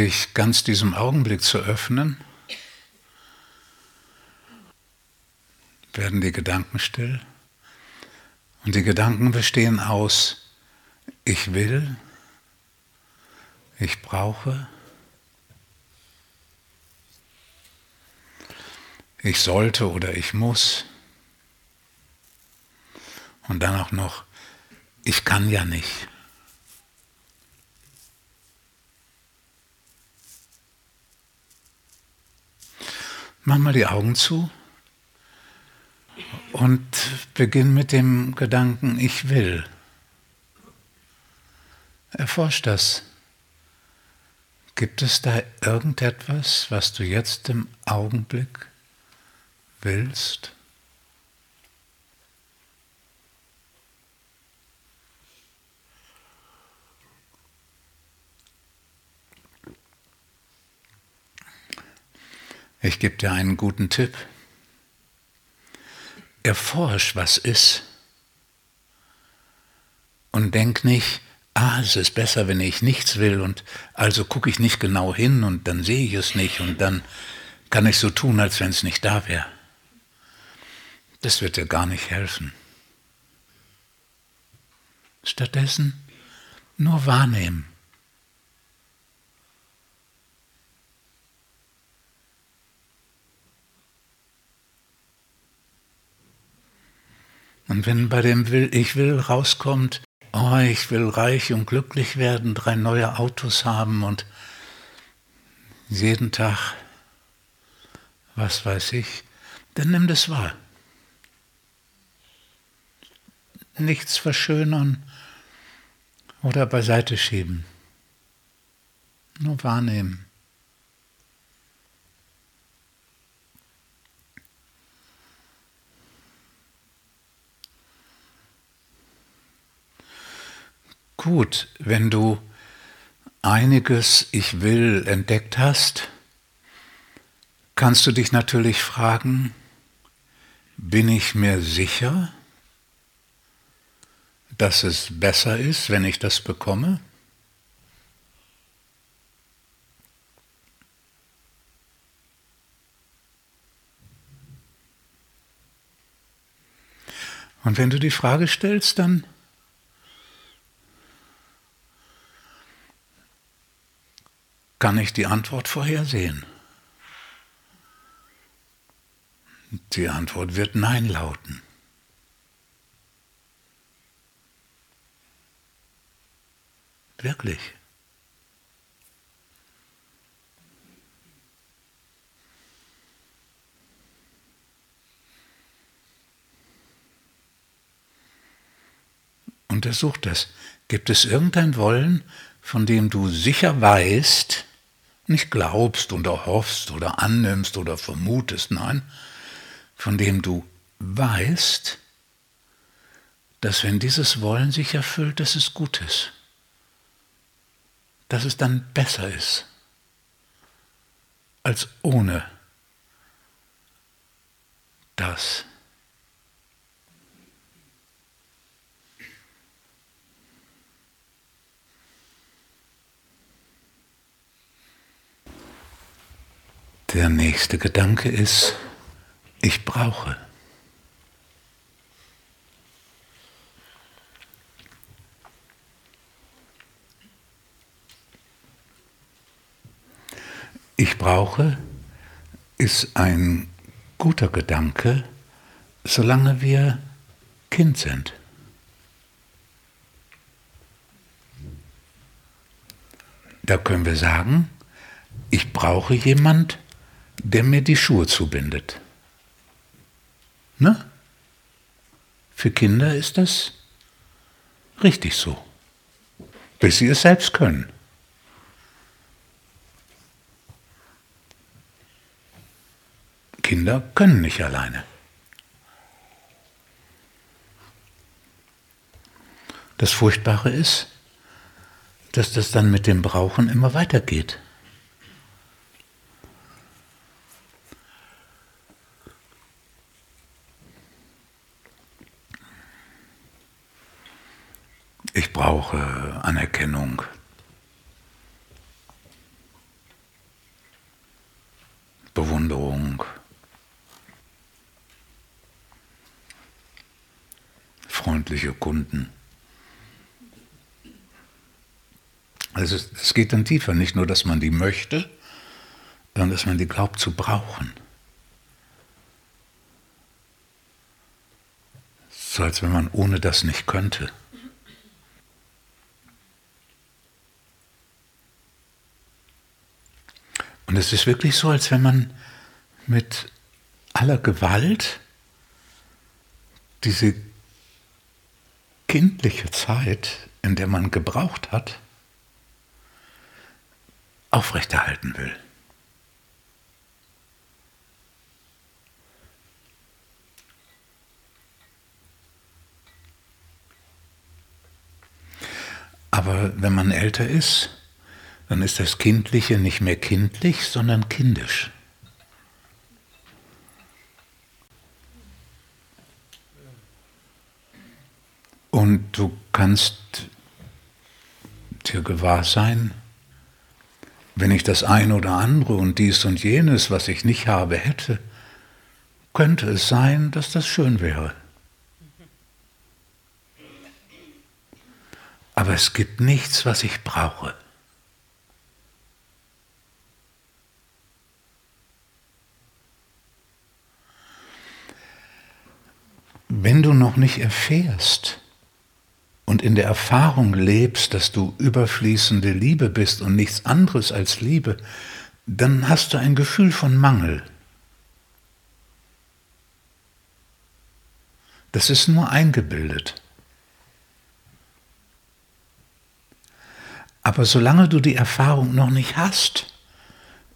dich ganz diesem Augenblick zu öffnen, werden die Gedanken still. Und die Gedanken bestehen aus ich will, ich brauche, ich sollte oder ich muss. Und dann auch noch, ich kann ja nicht. Mach mal die Augen zu und beginn mit dem Gedanken, ich will. Erforsch das. Gibt es da irgendetwas, was du jetzt im Augenblick willst? Ich gebe dir einen guten Tipp. Erforsch, was ist. Und denk nicht, ah, es ist besser, wenn ich nichts will und also gucke ich nicht genau hin und dann sehe ich es nicht und dann kann ich so tun, als wenn es nicht da wäre. Das wird dir gar nicht helfen. Stattdessen nur wahrnehmen. Und wenn bei dem Will, ich will rauskommt, oh, ich will reich und glücklich werden, drei neue Autos haben und jeden Tag, was weiß ich, dann nimm das wahr. Nichts verschönern oder beiseite schieben. Nur wahrnehmen. Gut, wenn du einiges Ich will entdeckt hast, kannst du dich natürlich fragen, bin ich mir sicher, dass es besser ist, wenn ich das bekomme? Und wenn du die Frage stellst, dann kann ich die Antwort vorhersehen. Die Antwort wird Nein lauten. Wirklich. Untersuch das. Gibt es irgendein Wollen, von dem du sicher weißt, nicht glaubst oder hoffst oder annimmst oder vermutest, nein, von dem du weißt, dass wenn dieses Wollen sich erfüllt, dass es gut ist, dass es dann besser ist als ohne das. Der nächste Gedanke ist, ich brauche. Ich brauche ist ein guter Gedanke, solange wir Kind sind. Da können wir sagen, ich brauche jemand, der mir die Schuhe zubindet. Ne? Für Kinder ist das richtig so, bis sie es selbst können. Kinder können nicht alleine. Das Furchtbare ist, dass das dann mit dem Brauchen immer weitergeht. Selbstbewunderung, freundliche Kunden. Also es geht dann tiefer, nicht nur, dass man die möchte, sondern dass man die glaubt zu brauchen. So als wenn man ohne das nicht könnte. Und es ist wirklich so, als wenn man mit aller Gewalt diese kindliche Zeit, in der man gebraucht hat, aufrechterhalten will. Aber wenn man älter ist, dann ist das Kindliche nicht mehr kindlich, sondern kindisch. Und du kannst dir gewahr sein, wenn ich das eine oder andere und dies und jenes, was ich nicht habe, hätte, könnte es sein, dass das schön wäre. Aber es gibt nichts, was ich brauche. Wenn du noch nicht erfährst, und in der Erfahrung lebst, dass du überfließende Liebe bist und nichts anderes als Liebe, dann hast du ein Gefühl von Mangel. Das ist nur eingebildet. Aber solange du die Erfahrung noch nicht hast,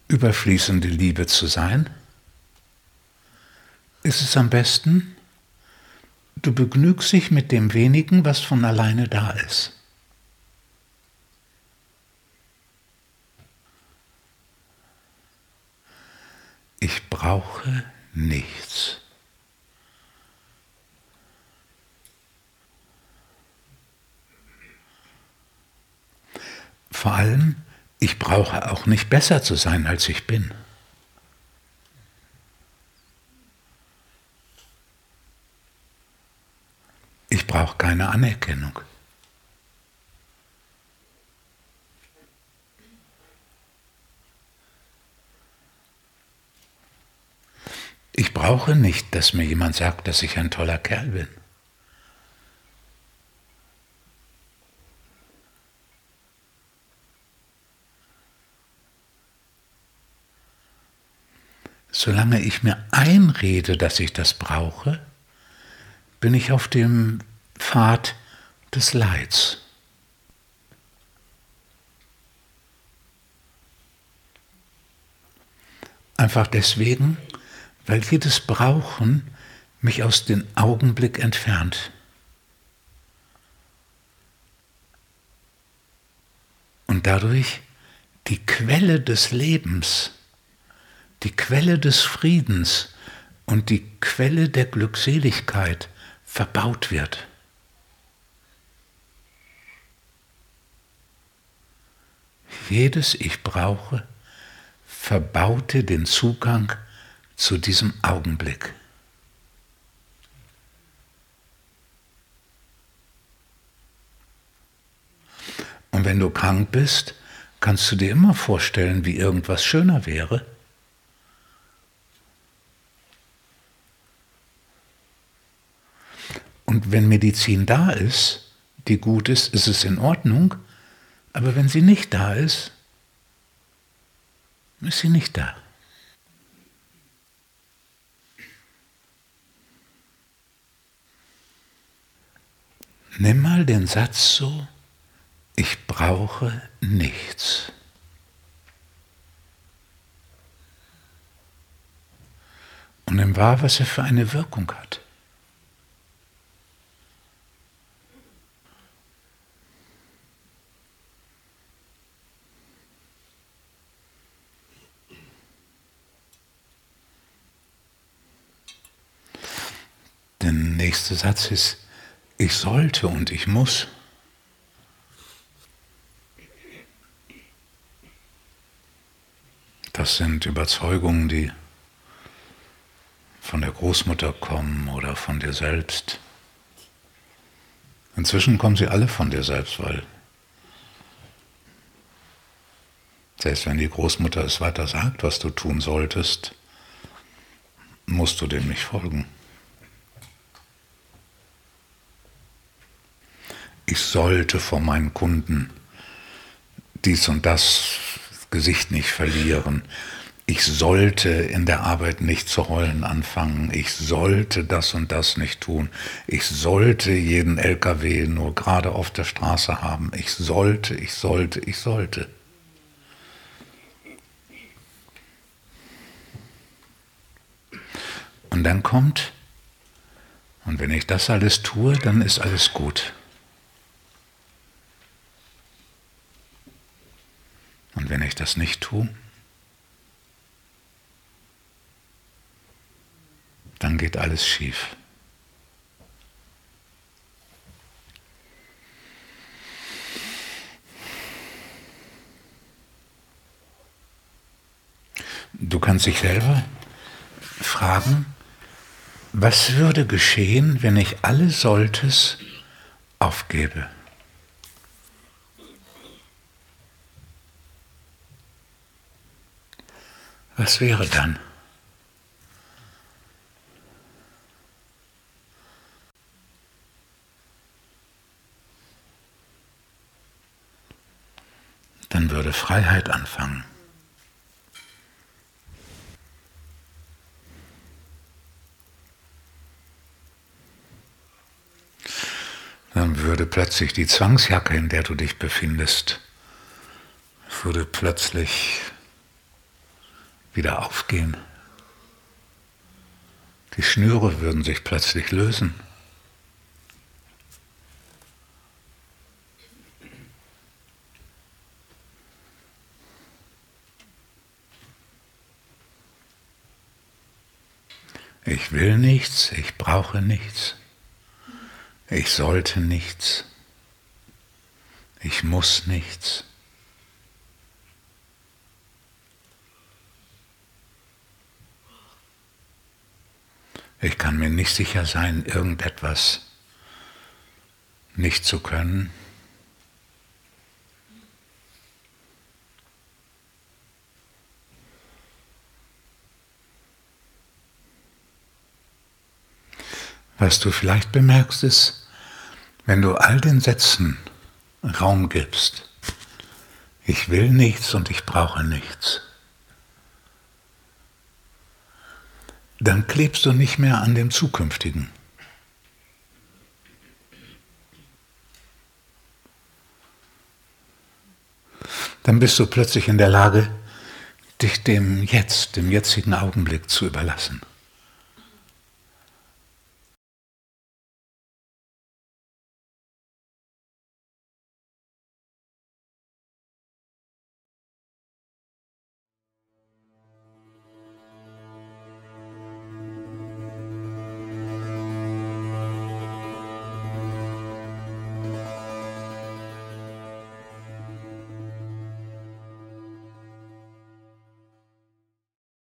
überfließende Liebe zu sein, ist es am besten, Du begnügst dich mit dem wenigen, was von alleine da ist. Ich brauche nichts. Vor allem, ich brauche auch nicht besser zu sein, als ich bin. Ich brauche keine Anerkennung. Ich brauche nicht, dass mir jemand sagt, dass ich ein toller Kerl bin. Solange ich mir einrede, dass ich das brauche, bin ich auf dem Pfad des Leids. Einfach deswegen, weil jedes Brauchen mich aus dem Augenblick entfernt. Und dadurch die Quelle des Lebens, die Quelle des Friedens und die Quelle der Glückseligkeit verbaut wird. Jedes Ich brauche verbaute den Zugang zu diesem Augenblick. Und wenn du krank bist, kannst du dir immer vorstellen, wie irgendwas schöner wäre. Wenn Medizin da ist, die gut ist, ist es in Ordnung. Aber wenn sie nicht da ist, ist sie nicht da. Nimm mal den Satz so, ich brauche nichts. Und nimm wahr, was er für eine Wirkung hat. Der nächste Satz ist, ich sollte und ich muss. Das sind Überzeugungen, die von der Großmutter kommen oder von dir selbst. Inzwischen kommen sie alle von dir selbst, weil selbst wenn die Großmutter es weiter sagt, was du tun solltest, musst du dem nicht folgen. Ich sollte vor meinen Kunden dies und das Gesicht nicht verlieren. Ich sollte in der Arbeit nicht zu heulen anfangen. Ich sollte das und das nicht tun. Ich sollte jeden LKW nur gerade auf der Straße haben. Ich sollte, ich sollte, ich sollte. Und dann kommt, und wenn ich das alles tue, dann ist alles gut. Und wenn ich das nicht tue, dann geht alles schief. Du kannst dich selber fragen, was würde geschehen, wenn ich alle Solltes aufgebe? Was wäre dann? Dann würde Freiheit anfangen. Dann würde plötzlich die Zwangsjacke, in der du dich befindest, würde plötzlich wieder aufgehen. Die Schnüre würden sich plötzlich lösen. Ich will nichts, ich brauche nichts, ich sollte nichts, ich muss nichts. Ich kann mir nicht sicher sein, irgendetwas nicht zu können. Was du vielleicht bemerkst, ist, wenn du all den Sätzen Raum gibst, ich will nichts und ich brauche nichts, dann klebst du nicht mehr an dem Zukünftigen. Dann bist du plötzlich in der Lage, dich dem Jetzt, dem jetzigen Augenblick zu überlassen.